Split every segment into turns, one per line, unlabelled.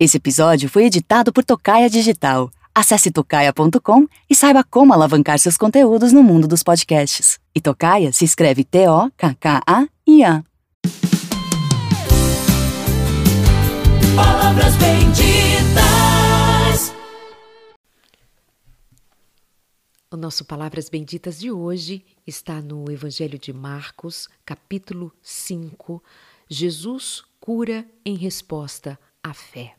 Esse episódio foi editado por Tocaia Digital. Acesse tocaia.com e saiba como alavancar seus conteúdos no mundo dos podcasts. E Tocaia se escreve T-O-K-K-A-I-A.
Palavras benditas.
O nosso Palavras Benditas de hoje está no Evangelho de Marcos, capítulo 5. Jesus cura em resposta à fé.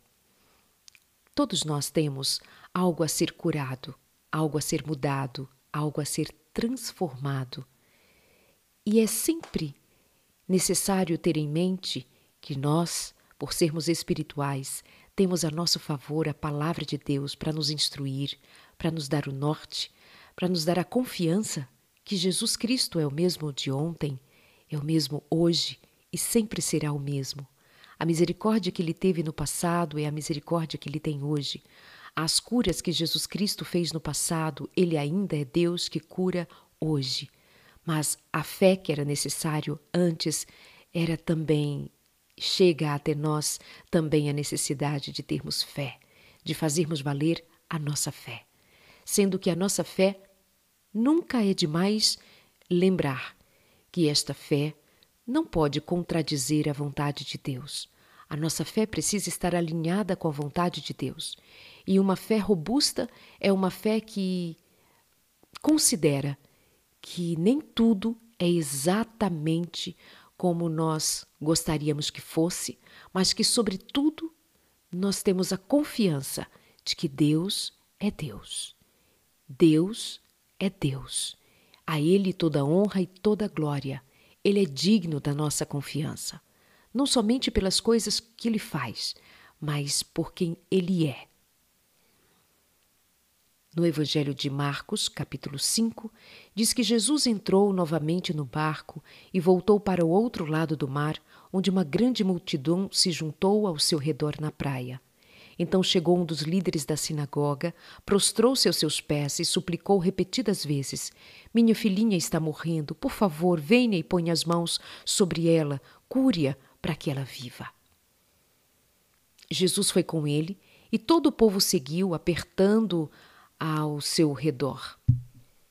Todos nós temos algo a ser curado, algo a ser mudado, algo a ser transformado. E é sempre necessário ter em mente que nós, por sermos espirituais, temos a nosso favor a palavra de Deus para nos instruir, para nos dar o norte, para nos dar a confiança que Jesus Cristo é o mesmo de ontem, é o mesmo hoje e sempre será o mesmo. A misericórdia que ele teve no passado é a misericórdia que ele tem hoje. As curas que Jesus Cristo fez no passado, ele ainda é Deus que cura hoje. Mas a fé que era necessário antes era também chega até nós também a necessidade de termos fé, de fazermos valer a nossa fé. Sendo que a nossa fé nunca é demais lembrar que esta fé não pode contradizer a vontade de Deus. A nossa fé precisa estar alinhada com a vontade de Deus. E uma fé robusta é uma fé que considera que nem tudo é exatamente como nós gostaríamos que fosse, mas que, sobretudo, nós temos a confiança de que Deus é Deus. Deus é Deus. A Ele toda honra e toda glória. Ele é digno da nossa confiança, não somente pelas coisas que Ele faz, mas por quem Ele é. No Evangelho de Marcos, capítulo 5, diz que Jesus entrou novamente no barco e voltou para o outro lado do mar, onde uma grande multidão se juntou ao seu redor na praia. Então chegou um dos líderes da sinagoga, prostrou-se aos seus pés e suplicou repetidas vezes: Minha filhinha está morrendo, por favor, venha e ponha as mãos sobre ela, cure-a para que ela viva. Jesus foi com ele e todo o povo seguiu, apertando ao seu redor.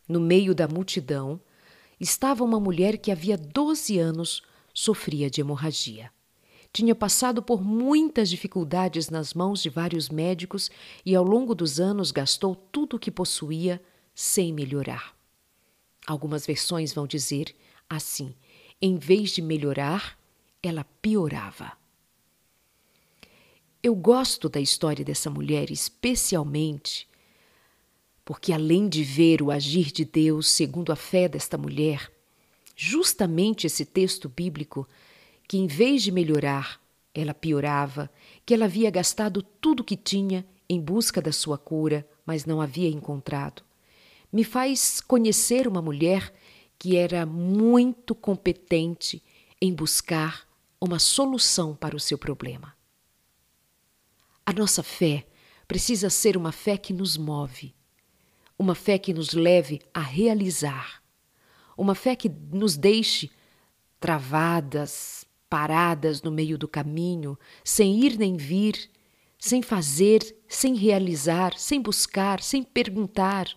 No meio da multidão estava uma mulher que havia 12 anos sofria de hemorragia. Tinha passado por muitas dificuldades nas mãos de vários médicos e ao longo dos anos gastou tudo o que possuía sem melhorar. Algumas versões vão dizer assim: em vez de melhorar, ela piorava. Eu gosto da história dessa mulher, especialmente porque além de ver o agir de Deus segundo a fé desta mulher, justamente esse texto bíblico, que em vez de melhorar, ela piorava, que ela havia gastado tudo o que tinha em busca da sua cura, mas não havia encontrado, me faz conhecer uma mulher que era muito competente em buscar uma solução para o seu problema. A nossa fé precisa ser uma fé que nos move, uma fé que nos leve a realizar, uma fé que nos deixe travadas, paradas no meio do caminho, sem ir nem vir, sem fazer, sem realizar, sem buscar, sem perguntar,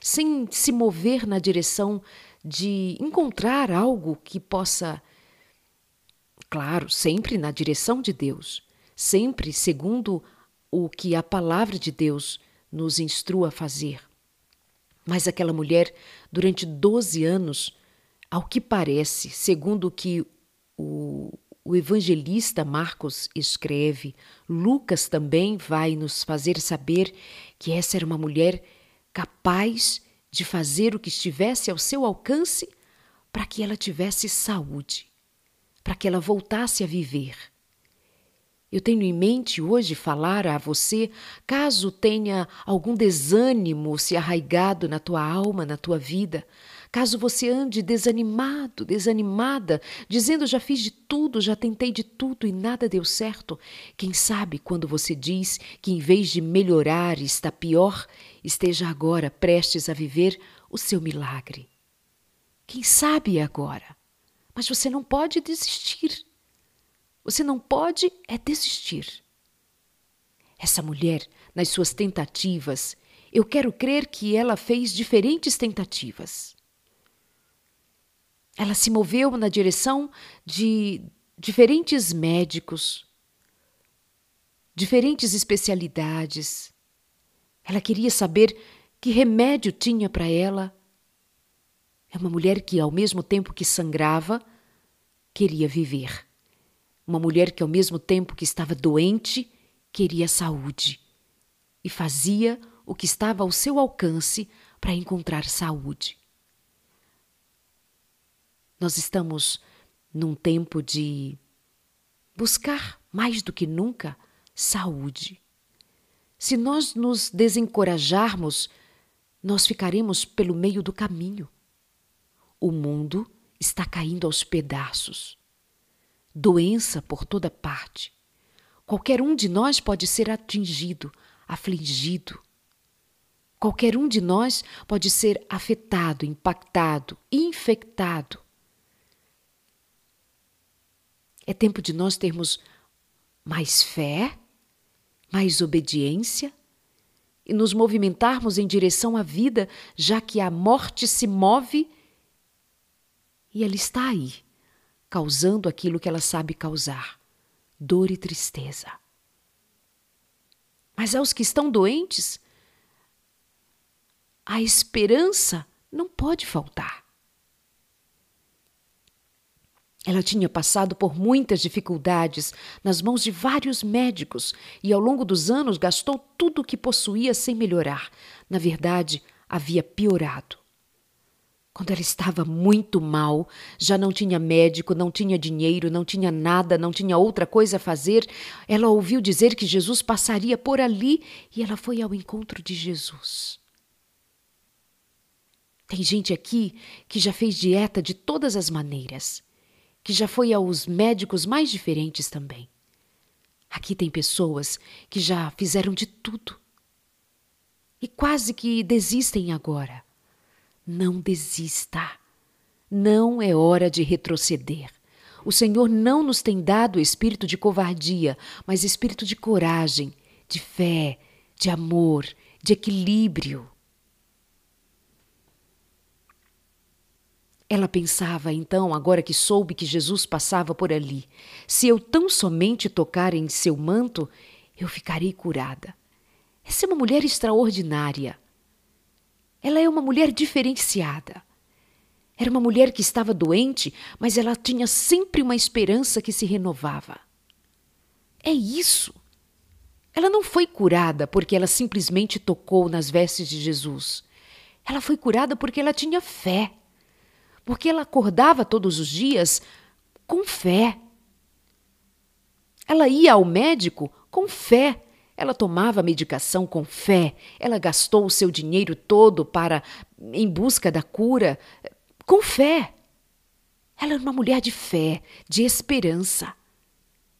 sem se mover na direção de encontrar algo que possa, claro, sempre na direção de Deus, sempre segundo o que a palavra de Deus nos instrua a fazer. Mas aquela mulher, durante 12 anos, ao que parece, segundo o que o, o evangelista Marcos escreve, Lucas também vai nos fazer saber que essa era uma mulher capaz de fazer o que estivesse ao seu alcance para que ela tivesse saúde, para que ela voltasse a viver. Eu tenho em mente hoje falar a você, caso tenha algum desânimo se arraigado na tua alma, na tua vida, caso você ande desanimado, desanimada, dizendo já fiz de tudo, já tentei de tudo e nada deu certo. Quem sabe quando você diz que em vez de melhorar está pior, esteja agora prestes a viver o seu milagre. Quem sabe agora? Mas você não pode desistir. Você não pode é desistir. Essa mulher, nas suas tentativas, eu quero crer que ela fez diferentes tentativas. Ela se moveu na direção de diferentes médicos, diferentes especialidades. Ela queria saber que remédio tinha para ela. É uma mulher que, ao mesmo tempo que sangrava, queria viver. Uma mulher que, ao mesmo tempo que estava doente, queria saúde. E fazia o que estava ao seu alcance para encontrar saúde. Nós estamos num tempo de buscar mais do que nunca saúde. Se nós nos desencorajarmos, nós ficaremos pelo meio do caminho. O mundo está caindo aos pedaços. Doença por toda parte. Qualquer um de nós pode ser atingido, afligido. Qualquer um de nós pode ser afetado, impactado, infectado. É tempo de nós termos mais fé, mais obediência e nos movimentarmos em direção à vida, já que a morte se move e ela está aí, causando aquilo que ela sabe causar: dor e tristeza. Mas aos que estão doentes, a esperança não pode faltar. Ela tinha passado por muitas dificuldades nas mãos de vários médicos e, ao longo dos anos, gastou tudo o que possuía sem melhorar. Na verdade, havia piorado. Quando ela estava muito mal, já não tinha médico, não tinha dinheiro, não tinha nada, não tinha outra coisa a fazer, ela ouviu dizer que Jesus passaria por ali e ela foi ao encontro de Jesus. Tem gente aqui que já fez dieta de todas as maneiras que já foi aos médicos mais diferentes também. Aqui tem pessoas que já fizeram de tudo e quase que desistem agora. Não desista. Não é hora de retroceder. O Senhor não nos tem dado espírito de covardia, mas espírito de coragem, de fé, de amor, de equilíbrio. Ela pensava então, agora que soube que Jesus passava por ali: se eu tão somente tocar em seu manto, eu ficarei curada. Essa é uma mulher extraordinária. Ela é uma mulher diferenciada. Era uma mulher que estava doente, mas ela tinha sempre uma esperança que se renovava. É isso. Ela não foi curada porque ela simplesmente tocou nas vestes de Jesus. Ela foi curada porque ela tinha fé porque ela acordava todos os dias com fé. Ela ia ao médico com fé. Ela tomava medicação com fé. Ela gastou o seu dinheiro todo para em busca da cura com fé. Ela era uma mulher de fé, de esperança.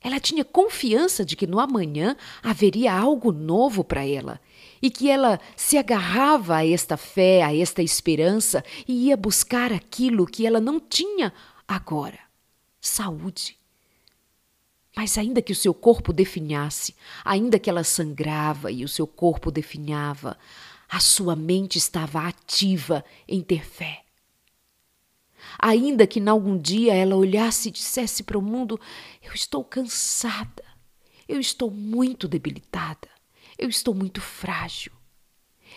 Ela tinha confiança de que no amanhã haveria algo novo para ela e que ela se agarrava a esta fé, a esta esperança e ia buscar aquilo que ela não tinha agora: saúde. Mas ainda que o seu corpo definhasse, ainda que ela sangrava e o seu corpo definhava, a sua mente estava ativa em ter fé. Ainda que em algum dia ela olhasse e dissesse para o mundo: Eu estou cansada, eu estou muito debilitada. Eu estou muito frágil.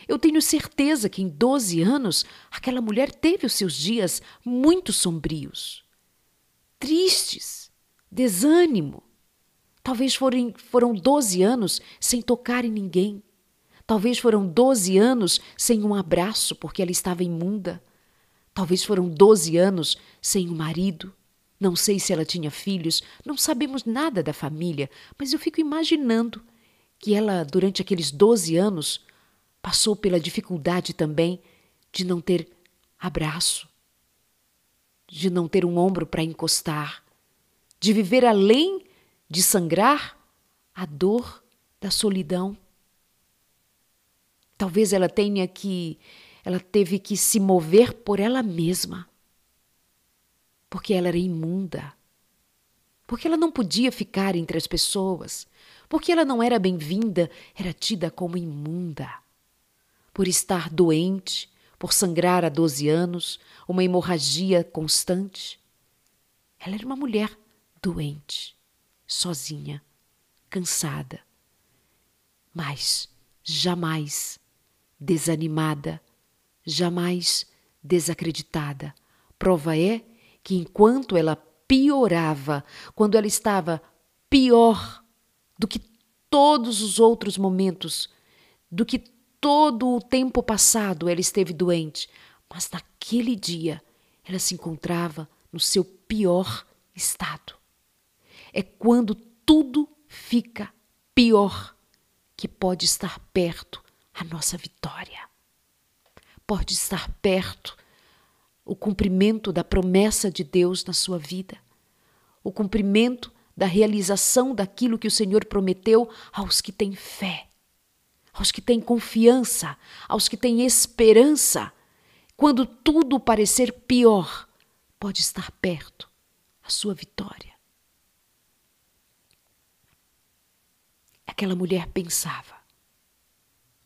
Eu tenho certeza que em 12 anos aquela mulher teve os seus dias muito sombrios, tristes, desânimo. Talvez foram, foram 12 anos sem tocar em ninguém. Talvez foram 12 anos sem um abraço porque ela estava imunda. Talvez foram 12 anos sem um marido. Não sei se ela tinha filhos, não sabemos nada da família, mas eu fico imaginando que ela, durante aqueles 12 anos, passou pela dificuldade também de não ter abraço, de não ter um ombro para encostar, de viver além de sangrar a dor da solidão. Talvez ela tenha que ela teve que se mover por ela mesma. Porque ela era imunda. Porque ela não podia ficar entre as pessoas Porque ela não era bem-vinda, era tida como imunda. Por estar doente, por sangrar há 12 anos, uma hemorragia constante. Ela era uma mulher doente, sozinha, cansada, mas jamais desanimada, jamais desacreditada. Prova é que enquanto ela piorava, quando ela estava pior do que todos os outros momentos, do que todo o tempo passado ela esteve doente, mas naquele dia ela se encontrava no seu pior estado. É quando tudo fica pior que pode estar perto a nossa vitória. Pode estar perto o cumprimento da promessa de Deus na sua vida, o cumprimento da realização daquilo que o Senhor prometeu aos que têm fé, aos que têm confiança, aos que têm esperança. Quando tudo parecer pior, pode estar perto a sua vitória. Aquela mulher pensava.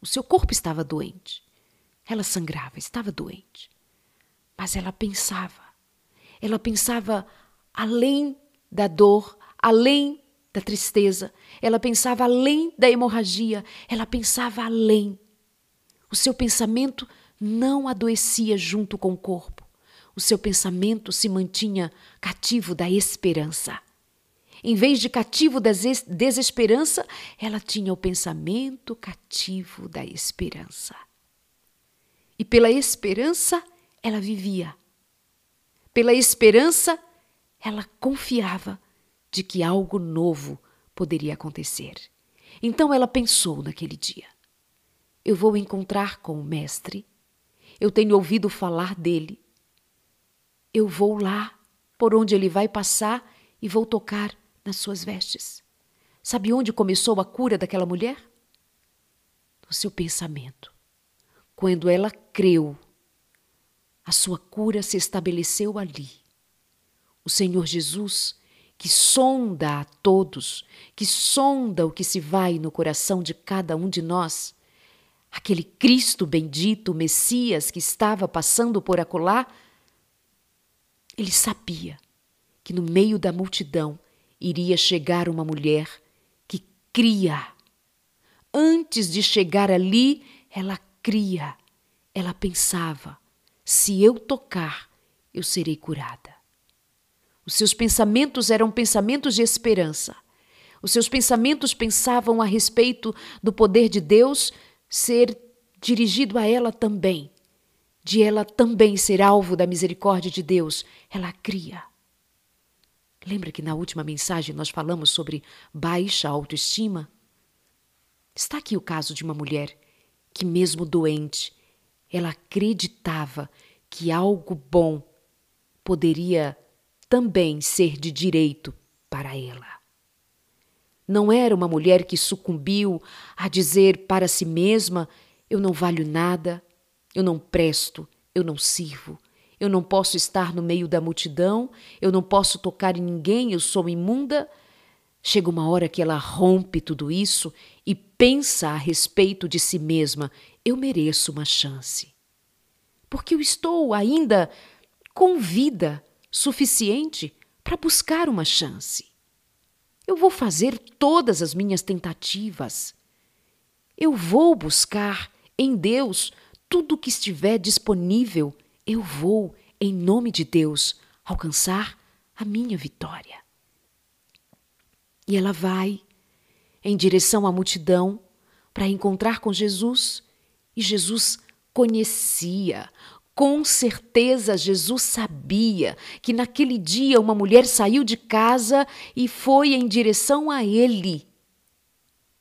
O seu corpo estava doente. Ela sangrava, estava doente. Mas ela pensava. Ela pensava além da dor, além da tristeza, ela pensava além da hemorragia, ela pensava além. O seu pensamento não adoecia junto com o corpo. O seu pensamento se mantinha cativo da esperança. Em vez de cativo da desesperança, ela tinha o pensamento cativo da esperança. E pela esperança ela vivia. Pela esperança ela confiava de que algo novo poderia acontecer. Então ela pensou naquele dia: eu vou encontrar com o Mestre, eu tenho ouvido falar dele, eu vou lá por onde ele vai passar e vou tocar nas suas vestes. Sabe onde começou a cura daquela mulher? No seu pensamento. Quando ela creu, a sua cura se estabeleceu ali. O Senhor Jesus que sonda a todos, que sonda o que se vai no coração de cada um de nós. Aquele Cristo bendito, Messias que estava passando por acolá, ele sabia que no meio da multidão iria chegar uma mulher que cria. Antes de chegar ali, ela cria, ela pensava: se eu tocar, eu serei curada. Os seus pensamentos eram pensamentos de esperança. Os seus pensamentos pensavam a respeito do poder de Deus ser dirigido a ela também, de ela também ser alvo da misericórdia de Deus. Ela cria. Lembra que na última mensagem nós falamos sobre baixa autoestima? Está aqui o caso de uma mulher que, mesmo doente, ela acreditava que algo bom poderia também ser de direito para ela. Não era uma mulher que sucumbiu a dizer para si mesma: eu não valho nada, eu não presto, eu não sirvo, eu não posso estar no meio da multidão, eu não posso tocar em ninguém, eu sou imunda. Chega uma hora que ela rompe tudo isso e pensa a respeito de si mesma: eu mereço uma chance. Porque eu estou ainda com vida suficiente para buscar uma chance. Eu vou fazer todas as minhas tentativas. Eu vou buscar em Deus tudo o que estiver disponível. Eu vou, em nome de Deus, alcançar a minha vitória. E ela vai em direção à multidão para encontrar com Jesus, e Jesus conhecia, com certeza, Jesus sabia que naquele dia uma mulher saiu de casa e foi em direção a ele.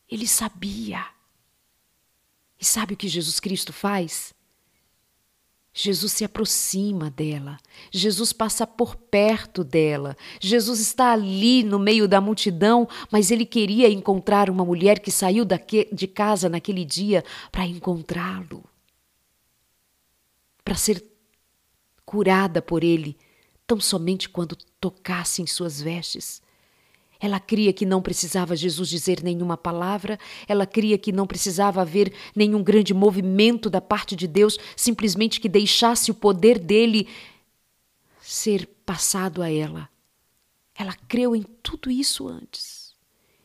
Ele sabia. E sabe o que Jesus Cristo faz? Jesus se aproxima dela, Jesus passa por perto dela, Jesus está ali no meio da multidão, mas ele queria encontrar uma mulher que saiu de casa naquele dia para encontrá-lo para ser curada por ele, tão somente quando tocasse em suas vestes. Ela cria que não precisava Jesus dizer nenhuma palavra, ela cria que não precisava haver nenhum grande movimento da parte de Deus, simplesmente que deixasse o poder dele ser passado a ela. Ela creu em tudo isso antes.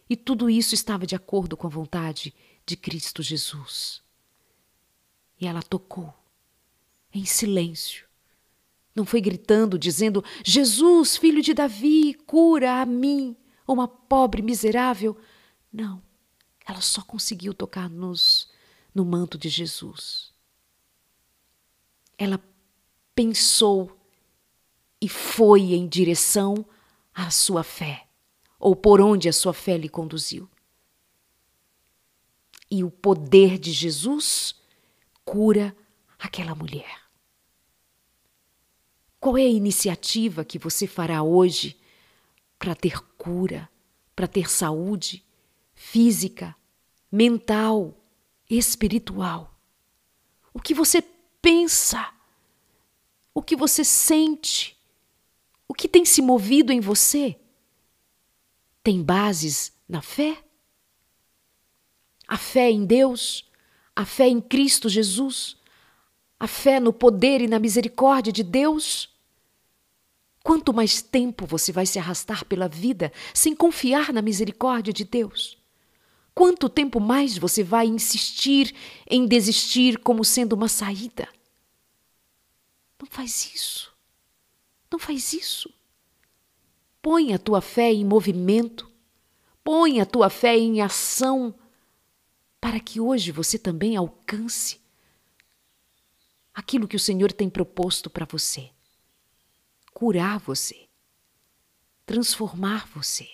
E tudo isso estava de acordo com a vontade de Cristo Jesus. E ela tocou, em silêncio. Não foi gritando, dizendo: Jesus, filho de Davi, cura a mim uma pobre miserável. Não, ela só conseguiu tocar nos no manto de Jesus. Ela pensou e foi em direção à sua fé, ou por onde a sua fé lhe conduziu. E o poder de Jesus cura aquela mulher. Qual é a iniciativa que você fará hoje para ter cura, para ter saúde física, mental, espiritual. O que você pensa, o que você sente, o que tem se movido em você, tem bases na fé? A fé em Deus, a fé em Cristo Jesus, a fé no poder e na misericórdia de Deus? Quanto mais tempo você vai se arrastar pela vida sem confiar na misericórdia de Deus? Quanto tempo mais você vai insistir em desistir como sendo uma saída? Não faz isso. Não faz isso. Põe a tua fé em movimento. Põe a tua fé em ação para que hoje você também alcance aquilo que o Senhor tem proposto para você curar você, transformar você,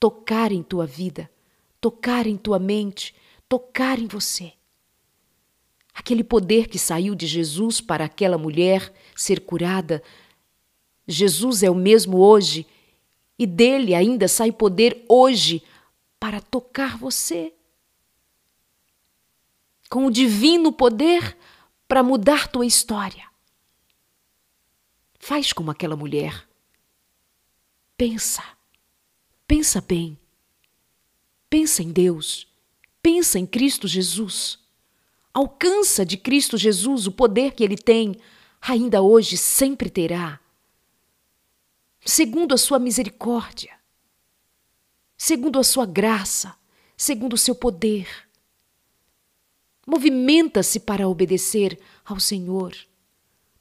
tocar em tua vida, tocar em tua mente, tocar em você. Aquele poder que saiu de Jesus para aquela mulher ser curada, Jesus é o mesmo hoje e dele ainda sai poder hoje para tocar você. Com o divino poder para mudar tua história. Faz como aquela mulher. Pensa. Pensa bem. Pensa em Deus. Pensa em Cristo Jesus. Alcança de Cristo Jesus o poder que ele tem, ainda hoje sempre terá. Segundo a sua misericórdia, segundo a sua graça, segundo o seu poder. Movimenta-se para obedecer ao Senhor.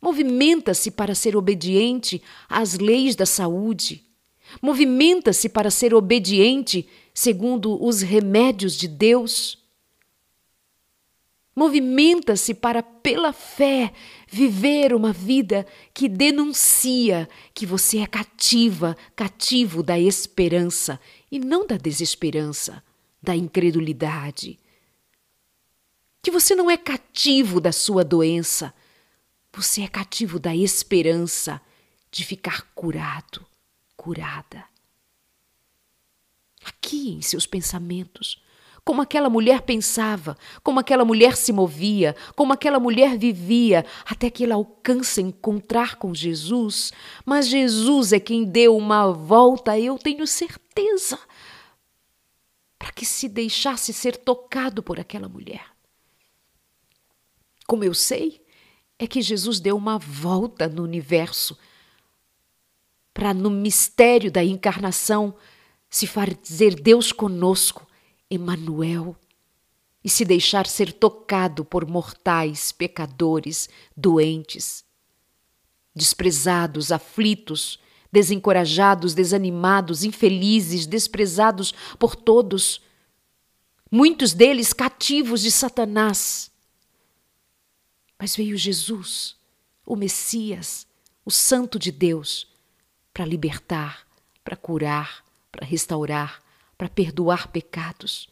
Movimenta-se para ser obediente às leis da saúde. Movimenta-se para ser obediente segundo os remédios de Deus. Movimenta-se para, pela fé, viver uma vida que denuncia que você é cativa, cativo da esperança e não da desesperança, da incredulidade. Que você não é cativo da sua doença, você é cativo da esperança de ficar curado, curada. Aqui em seus pensamentos, como aquela mulher pensava, como aquela mulher se movia, como aquela mulher vivia, até que ela alcança encontrar com Jesus. Mas Jesus é quem deu uma volta, eu tenho certeza, para que se deixasse ser tocado por aquela mulher. Como eu sei, é que Jesus deu uma volta no universo para, no mistério da encarnação, se fazer Deus conosco, Emanuel, e se deixar ser tocado por mortais, pecadores, doentes, desprezados, aflitos, desencorajados, desanimados, infelizes, desprezados por todos, muitos deles cativos de Satanás mas veio Jesus, o Messias, o Santo de Deus, para libertar, para curar, para restaurar, para perdoar pecados.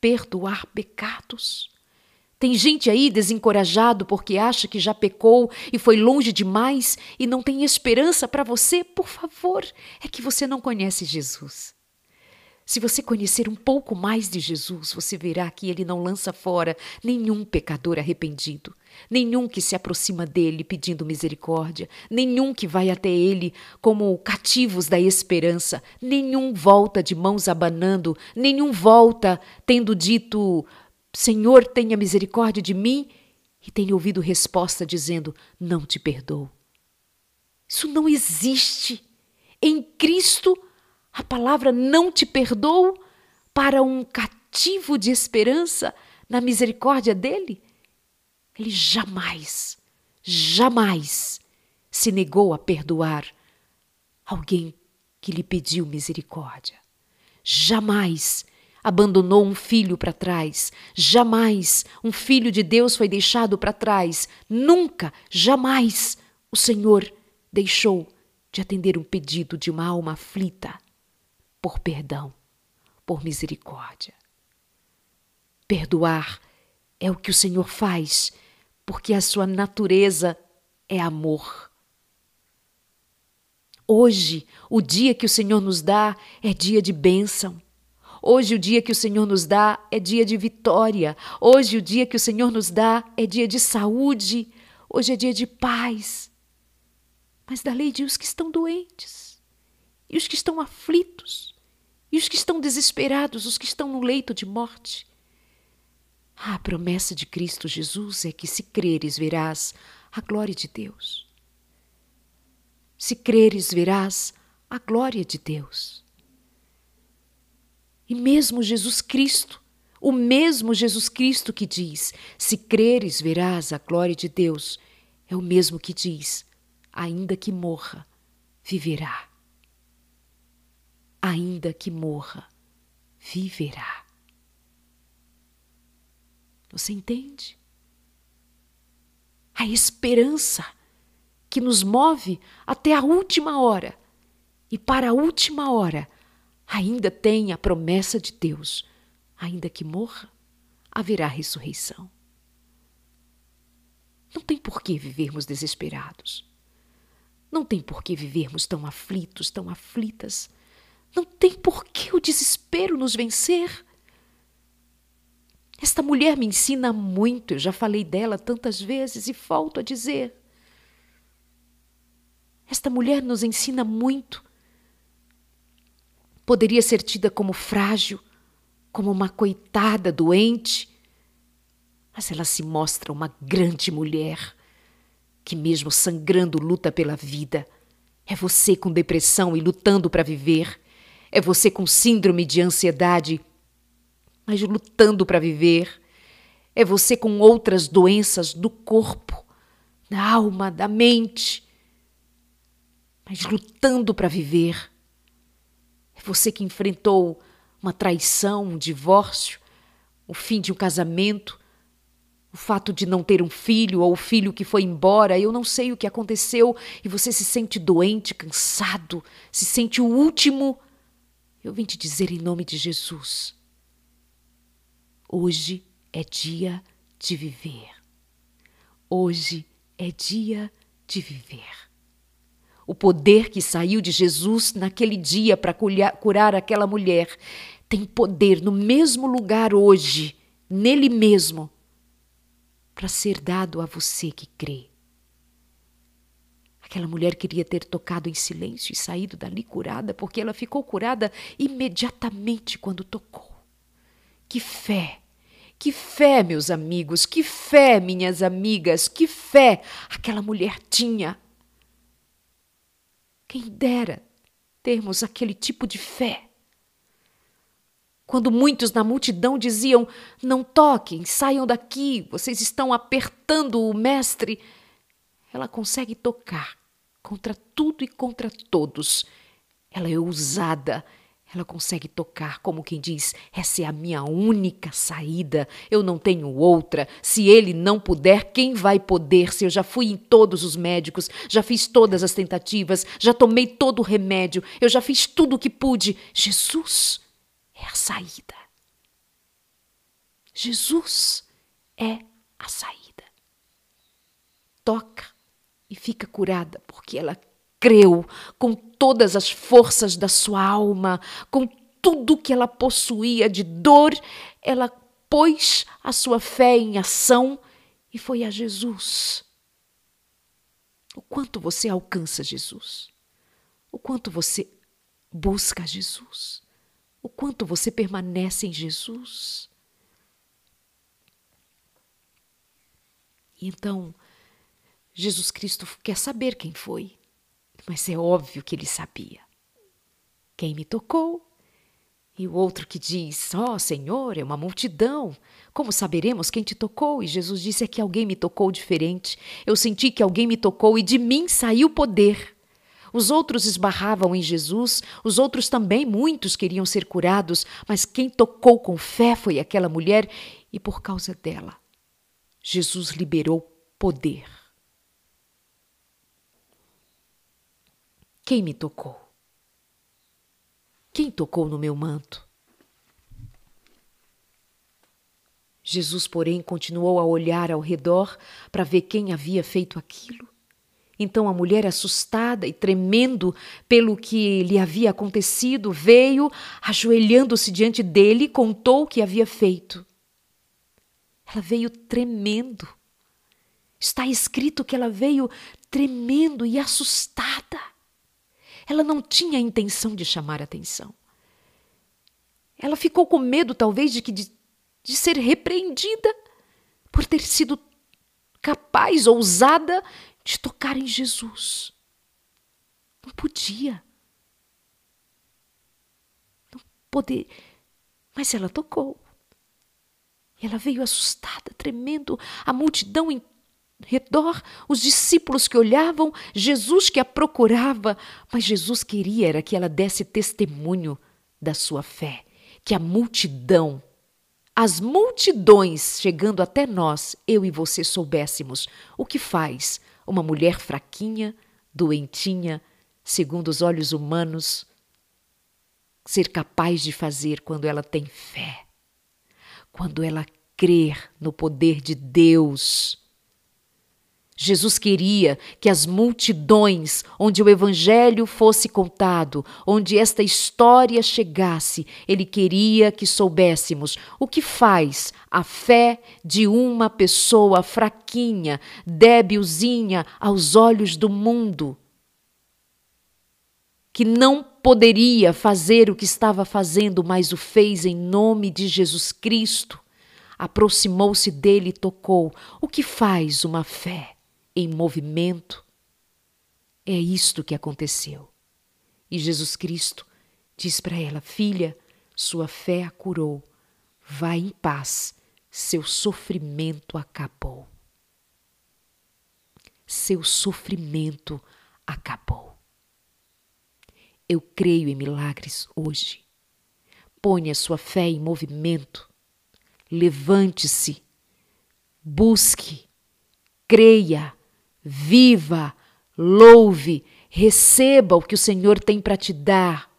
Perdoar pecados. Tem gente aí desencorajado porque acha que já pecou e foi longe demais e não tem esperança para você? Por favor, é que você não conhece Jesus. Se você conhecer um pouco mais de Jesus, você verá que ele não lança fora nenhum pecador arrependido, nenhum que se aproxima dele pedindo misericórdia, nenhum que vai até ele como cativos da esperança, nenhum volta de mãos abanando, nenhum volta tendo dito: Senhor, tenha misericórdia de mim, e tem ouvido resposta dizendo: Não te perdoo. Isso não existe. Em Cristo, a palavra não te perdoo para um cativo de esperança na misericórdia dele? Ele jamais, jamais se negou a perdoar alguém que lhe pediu misericórdia. Jamais abandonou um filho para trás. Jamais um filho de Deus foi deixado para trás. Nunca, jamais o Senhor deixou de atender um pedido de uma alma aflita por perdão, por misericórdia. Perdoar é o que o Senhor faz, porque a sua natureza é amor. Hoje, o dia que o Senhor nos dá é dia de bênção. Hoje, o dia que o Senhor nos dá é dia de vitória. Hoje, o dia que o Senhor nos dá é dia de saúde. Hoje é dia de paz. Mas da lei de os que estão doentes e os que estão aflitos e os que estão desesperados, os que estão no leito de morte. A promessa de Cristo Jesus é que, se creres, verás a glória de Deus. Se creres, verás a glória de Deus. E mesmo Jesus Cristo, o mesmo Jesus Cristo que diz: Se creres, verás a glória de Deus, é o mesmo que diz: Ainda que morra, viverá ainda que morra, viverá. Você entende? A esperança que nos move até a última hora. E para a última hora, ainda tem a promessa de Deus: ainda que morra, haverá ressurreição. Não tem por que vivermos desesperados. Não tem por que vivermos tão aflitos, tão aflitas não tem por que o desespero nos vencer. Esta mulher me ensina muito, eu já falei dela tantas vezes e volto a dizer. Esta mulher nos ensina muito. Poderia ser tida como frágil, como uma coitada doente, mas ela se mostra uma grande mulher que, mesmo sangrando, luta pela vida. É você com depressão e lutando para viver. É você com síndrome de ansiedade, mas lutando para viver. É você com outras doenças do corpo, da alma, da mente, mas lutando para viver. É você que enfrentou uma traição, um divórcio, o fim de um casamento, o fato de não ter um filho ou o filho que foi embora, eu não sei o que aconteceu e você se sente doente, cansado, se sente o último eu vim te dizer em nome de Jesus: hoje é dia de viver. Hoje é dia de viver. O poder que saiu de Jesus naquele dia para curar aquela mulher tem poder no mesmo lugar hoje, nele mesmo, para ser dado a você que crê. Aquela mulher queria ter tocado em silêncio e saído dali curada, porque ela ficou curada imediatamente quando tocou. Que fé! Que fé, meus amigos, que fé, minhas amigas, que fé aquela mulher tinha. Quem dera termos aquele tipo de fé. Quando muitos na multidão diziam: Não toquem, saiam daqui, vocês estão apertando o Mestre, ela consegue tocar contra tudo e contra todos. Ela é ousada. Ela consegue tocar como quem diz: essa é a minha única saída, eu não tenho outra. Se ele não puder, quem vai poder? Se eu já fui em todos os médicos, já fiz todas as tentativas, já tomei todo o remédio, eu já fiz tudo o que pude. Jesus é a saída. Jesus é a saída. Toca e fica curada, porque ela creu com todas as forças da sua alma, com tudo que ela possuía de dor, ela pôs a sua fé em ação e foi a Jesus. O quanto você alcança Jesus? O quanto você busca Jesus? O quanto você permanece em Jesus? Então, Jesus Cristo quer saber quem foi, mas é óbvio que ele sabia. Quem me tocou? E o outro que diz: Ó oh, Senhor, é uma multidão. Como saberemos quem te tocou? E Jesus disse: É que alguém me tocou diferente. Eu senti que alguém me tocou e de mim saiu poder. Os outros esbarravam em Jesus, os outros também, muitos queriam ser curados, mas quem tocou com fé foi aquela mulher e por causa dela, Jesus liberou poder. Quem me tocou? Quem tocou no meu manto? Jesus, porém, continuou a olhar ao redor para ver quem havia feito aquilo. Então a mulher, assustada e tremendo pelo que lhe havia acontecido, veio, ajoelhando-se diante dele, contou o que havia feito. Ela veio tremendo. Está escrito que ela veio tremendo e assustada. Ela não tinha intenção de chamar atenção. Ela ficou com medo, talvez, de, que, de, de ser repreendida por ter sido capaz, ousada, de tocar em Jesus. Não podia. Não poder. Mas ela tocou. E ela veio assustada, tremendo, a multidão em redor, os discípulos que olhavam, Jesus que a procurava, mas Jesus queria era que ela desse testemunho da sua fé, que a multidão, as multidões chegando até nós, eu e você soubéssemos o que faz uma mulher fraquinha, doentinha, segundo os olhos humanos, ser capaz de fazer quando ela tem fé, quando ela crer no poder de Deus Jesus queria que as multidões onde o Evangelho fosse contado, onde esta história chegasse, ele queria que soubéssemos o que faz a fé de uma pessoa fraquinha, débilzinha aos olhos do mundo, que não poderia fazer o que estava fazendo, mas o fez em nome de Jesus Cristo. Aproximou-se dele e tocou. O que faz uma fé? Em movimento. É isto que aconteceu. E Jesus Cristo diz para ela: Filha, sua fé a curou. Vá em paz, seu sofrimento acabou. Seu sofrimento acabou. Eu creio em milagres hoje. Ponha sua fé em movimento. Levante-se. Busque. Creia viva, louve, receba o que o Senhor tem para te dar.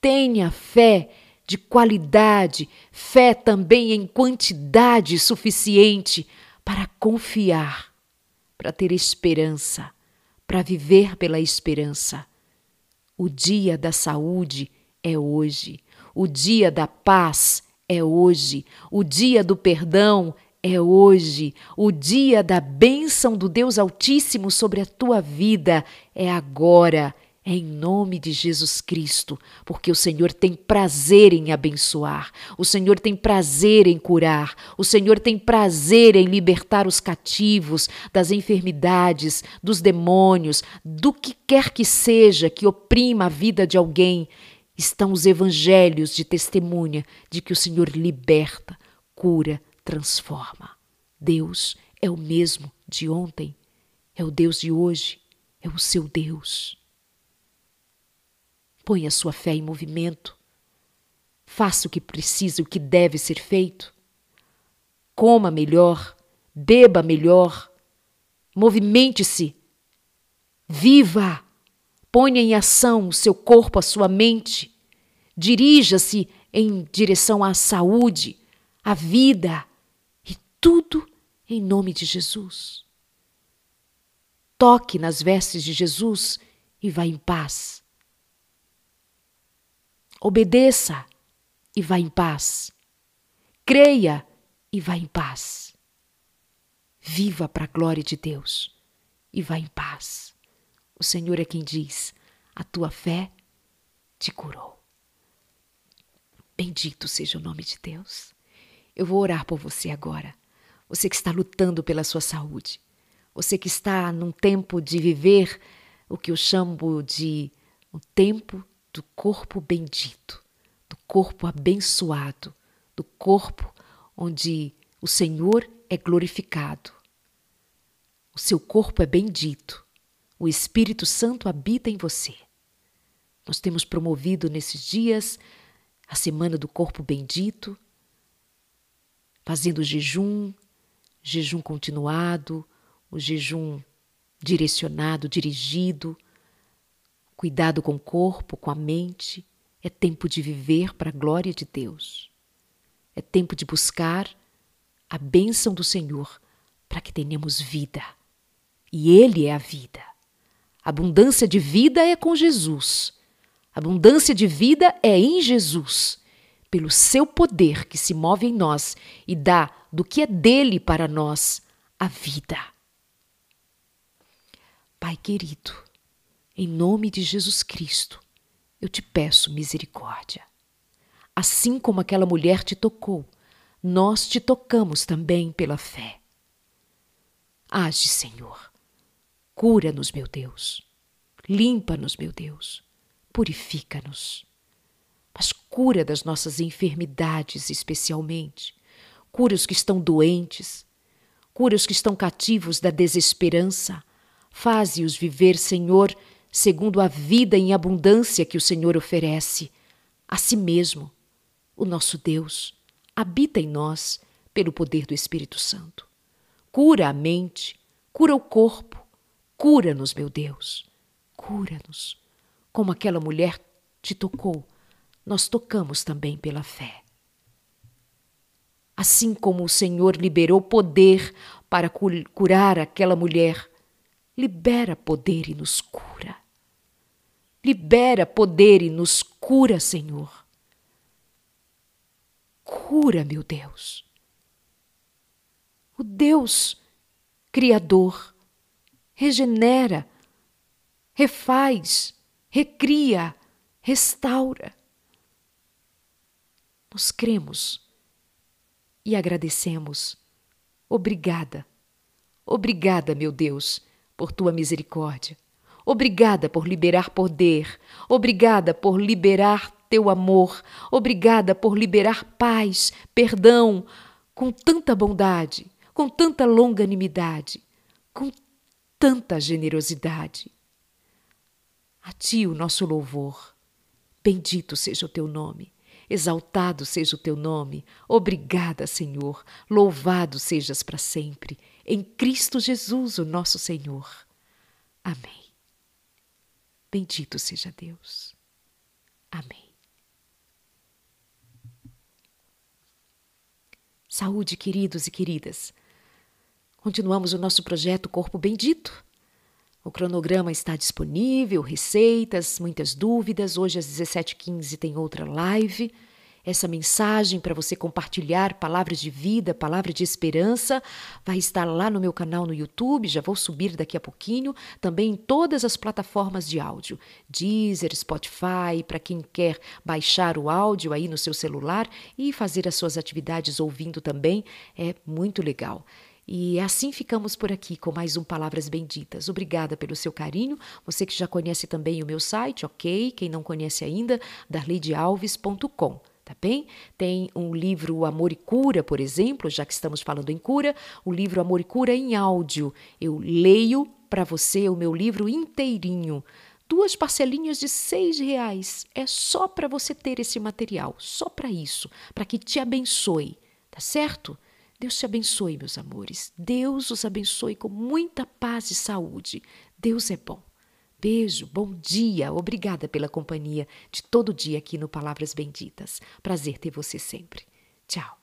Tenha fé de qualidade, fé também em quantidade suficiente para confiar, para ter esperança, para viver pela esperança. O dia da saúde é hoje, o dia da paz é hoje, o dia do perdão é hoje, o dia da bênção do Deus Altíssimo sobre a tua vida é agora, é em nome de Jesus Cristo, porque o Senhor tem prazer em abençoar, o Senhor tem prazer em curar, o Senhor tem prazer em libertar os cativos das enfermidades, dos demônios, do que quer que seja que oprima a vida de alguém. Estão os evangelhos de testemunha de que o Senhor liberta, cura, transforma. Deus é o mesmo de ontem, é o Deus de hoje, é o seu Deus. Põe a sua fé em movimento. Faça o que precisa, o que deve ser feito. Coma melhor, beba melhor, movimente-se, viva, ponha em ação o seu corpo, a sua mente, dirija-se em direção à saúde, à vida, tudo em nome de Jesus. Toque nas vestes de Jesus e vá em paz. Obedeça e vá em paz. Creia e vá em paz. Viva para a glória de Deus e vá em paz. O Senhor é quem diz: a tua fé te curou. Bendito seja o nome de Deus. Eu vou orar por você agora. Você que está lutando pela sua saúde. Você que está num tempo de viver o que eu chamo de um tempo do corpo bendito, do corpo abençoado, do corpo onde o Senhor é glorificado. O seu corpo é bendito. O Espírito Santo habita em você. Nós temos promovido nesses dias a Semana do Corpo Bendito, fazendo jejum, jejum continuado, o jejum direcionado, dirigido, cuidado com o corpo, com a mente. É tempo de viver para a glória de Deus. É tempo de buscar a bênção do Senhor para que tenhamos vida. E Ele é a vida. Abundância de vida é com Jesus. Abundância de vida é em Jesus, pelo seu poder que se move em nós e dá do que é dele para nós a vida. Pai querido, em nome de Jesus Cristo, eu te peço misericórdia. Assim como aquela mulher te tocou, nós te tocamos também pela fé. Age, Senhor. Cura-nos, meu Deus. Limpa-nos, meu Deus. Purifica-nos. Mas cura das nossas enfermidades, especialmente. Cura os que estão doentes. Cura os que estão cativos da desesperança. Faze-os viver, Senhor, segundo a vida em abundância que o Senhor oferece. A si mesmo, o nosso Deus, habita em nós pelo poder do Espírito Santo. Cura a mente, cura o corpo, cura-nos, meu Deus, cura-nos. Como aquela mulher te tocou, nós tocamos também pela fé. Assim como o Senhor liberou poder para curar aquela mulher, libera poder e nos cura. Libera poder e nos cura, Senhor. Cura, meu Deus. O Deus Criador regenera, refaz, recria, restaura. Nós cremos e agradecemos. Obrigada, obrigada, meu Deus por tua misericórdia. Obrigada por liberar poder. Obrigada por liberar teu amor. Obrigada por liberar paz, perdão, com tanta bondade, com tanta longanimidade, com tanta generosidade. A ti o nosso louvor. Bendito seja o teu nome. Exaltado seja o teu nome. Obrigada, Senhor. Louvado sejas para sempre em Cristo Jesus, o nosso Senhor. Amém. Bendito seja Deus. Amém. Saúde, queridos e queridas. Continuamos o nosso projeto Corpo Bendito. O cronograma está disponível, receitas, muitas dúvidas. Hoje às 17h15 tem outra live essa mensagem para você compartilhar palavras de vida, palavra de esperança, vai estar lá no meu canal no YouTube, já vou subir daqui a pouquinho, também em todas as plataformas de áudio, Deezer, Spotify, para quem quer baixar o áudio aí no seu celular e fazer as suas atividades ouvindo também, é muito legal. E assim ficamos por aqui com mais um Palavras Benditas. Obrigada pelo seu carinho. Você que já conhece também o meu site, ok? Quem não conhece ainda, darleidealves.com tá bem? Tem um livro Amor e Cura, por exemplo, já que estamos falando em cura, o livro Amor e Cura em áudio. Eu leio para você o meu livro inteirinho. Duas parcelinhas de seis reais. É só para você ter esse material, só para isso, para que te abençoe, tá certo? Deus te abençoe, meus amores. Deus os abençoe com muita paz e saúde. Deus é bom. Beijo, bom dia, obrigada pela companhia de todo dia aqui no Palavras Benditas. Prazer ter você sempre. Tchau.